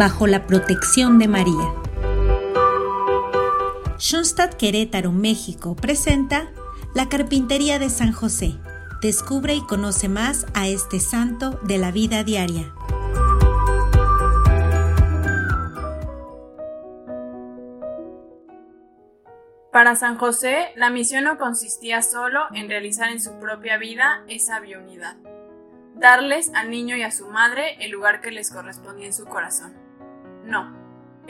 bajo la protección de María. Schoenstatt Querétaro, México presenta La Carpintería de San José. Descubre y conoce más a este santo de la vida diaria. Para San José, la misión no consistía solo en realizar en su propia vida esa bionidad, darles al niño y a su madre el lugar que les correspondía en su corazón. No,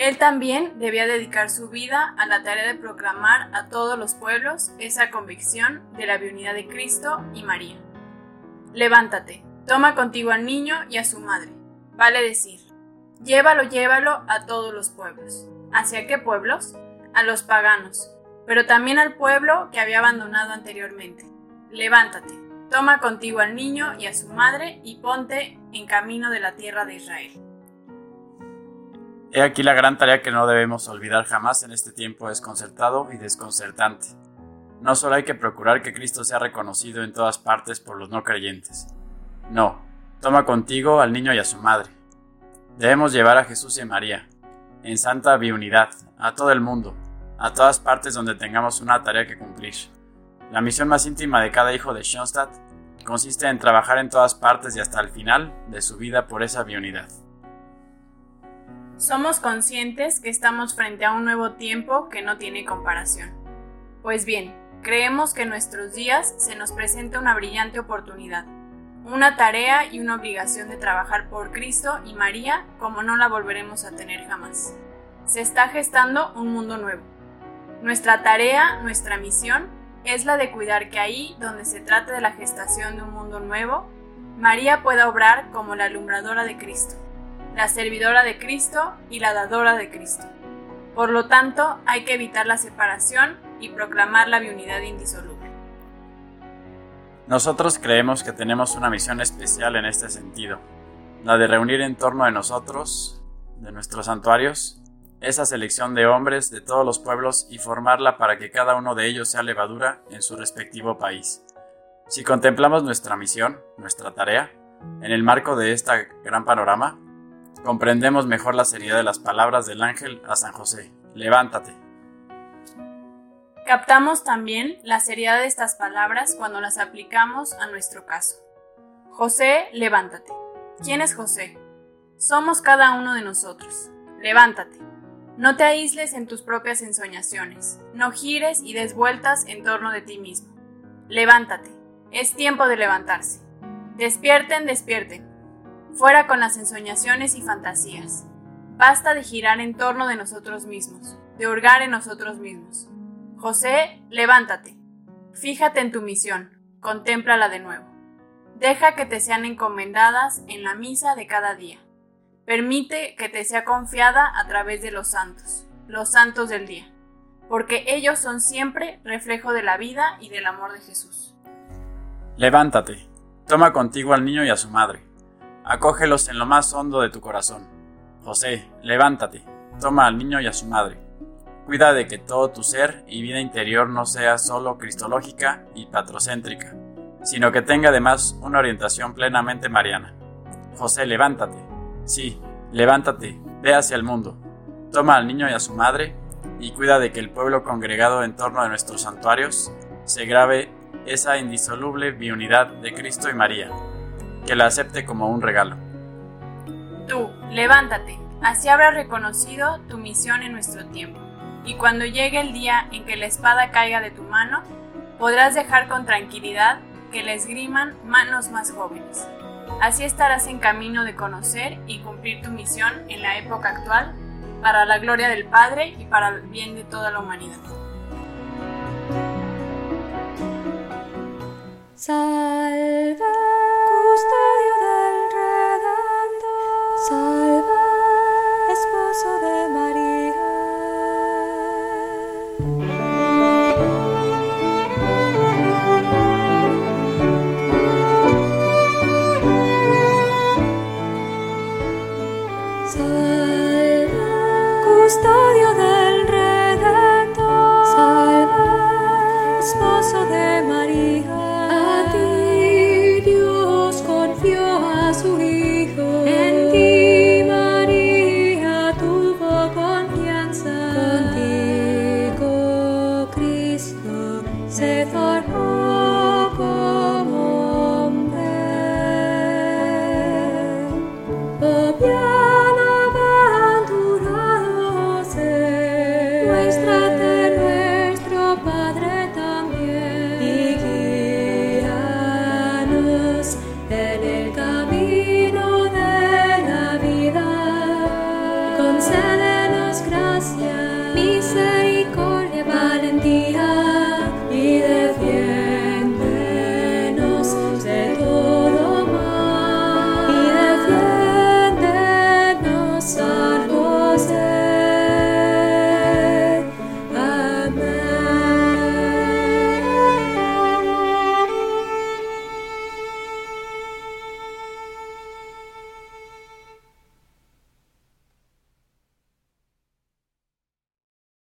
él también debía dedicar su vida a la tarea de proclamar a todos los pueblos esa convicción de la bionidad de Cristo y María. Levántate, toma contigo al niño y a su madre. Vale decir, llévalo, llévalo a todos los pueblos. ¿Hacia qué pueblos? A los paganos, pero también al pueblo que había abandonado anteriormente. Levántate, toma contigo al niño y a su madre y ponte en camino de la tierra de Israel. He aquí la gran tarea que no debemos olvidar jamás en este tiempo desconcertado y desconcertante. No solo hay que procurar que Cristo sea reconocido en todas partes por los no creyentes. No, toma contigo al niño y a su madre. Debemos llevar a Jesús y a María, en santa biunidad, a todo el mundo, a todas partes donde tengamos una tarea que cumplir. La misión más íntima de cada hijo de Schoenstatt consiste en trabajar en todas partes y hasta el final de su vida por esa biunidad. Somos conscientes que estamos frente a un nuevo tiempo que no tiene comparación. Pues bien, creemos que en nuestros días se nos presenta una brillante oportunidad, una tarea y una obligación de trabajar por Cristo y María como no la volveremos a tener jamás. Se está gestando un mundo nuevo nuestra tarea, nuestra misión, es la de cuidar que ahí, donde se trate de la gestación de un mundo nuevo, María pueda obrar como la alumbradora de Cristo, la servidora de Cristo y la dadora de Cristo. Por lo tanto, hay que evitar la separación y proclamar la biunidad indisoluble. Nosotros creemos que tenemos una misión especial en este sentido, la de reunir en torno de nosotros, de nuestros santuarios, esa selección de hombres de todos los pueblos y formarla para que cada uno de ellos sea levadura en su respectivo país. Si contemplamos nuestra misión, nuestra tarea, en el marco de este gran panorama, comprendemos mejor la seriedad de las palabras del ángel a San José. Levántate. Captamos también la seriedad de estas palabras cuando las aplicamos a nuestro caso. José, levántate. ¿Quién es José? Somos cada uno de nosotros. Levántate. No te aísles en tus propias ensoñaciones, no gires y des vueltas en torno de ti mismo. Levántate, es tiempo de levantarse. Despierten, despierten. Fuera con las ensoñaciones y fantasías. Basta de girar en torno de nosotros mismos, de hurgar en nosotros mismos. José, levántate. Fíjate en tu misión, contémplala de nuevo. Deja que te sean encomendadas en la misa de cada día. Permite que te sea confiada a través de los santos, los santos del día, porque ellos son siempre reflejo de la vida y del amor de Jesús. Levántate, toma contigo al niño y a su madre, acógelos en lo más hondo de tu corazón. José, levántate, toma al niño y a su madre. Cuida de que todo tu ser y vida interior no sea solo cristológica y patrocéntrica, sino que tenga además una orientación plenamente mariana. José, levántate, Sí, levántate, ve hacia el mundo, toma al niño y a su madre, y cuida de que el pueblo congregado en torno de nuestros santuarios se grabe esa indisoluble biunidad de Cristo y María, que la acepte como un regalo. Tú, levántate, así habrás reconocido tu misión en nuestro tiempo, y cuando llegue el día en que la espada caiga de tu mano, podrás dejar con tranquilidad que la esgriman manos más jóvenes. Así estarás en camino de conocer y cumplir tu misión en la época actual para la gloria del Padre y para el bien de toda la humanidad. custodio del Redentor, salve, esposo de María, a ti Dios confió a su Hijo, en ti María tuvo confianza, contigo Cristo se formó. concédenos gracia, misericordia.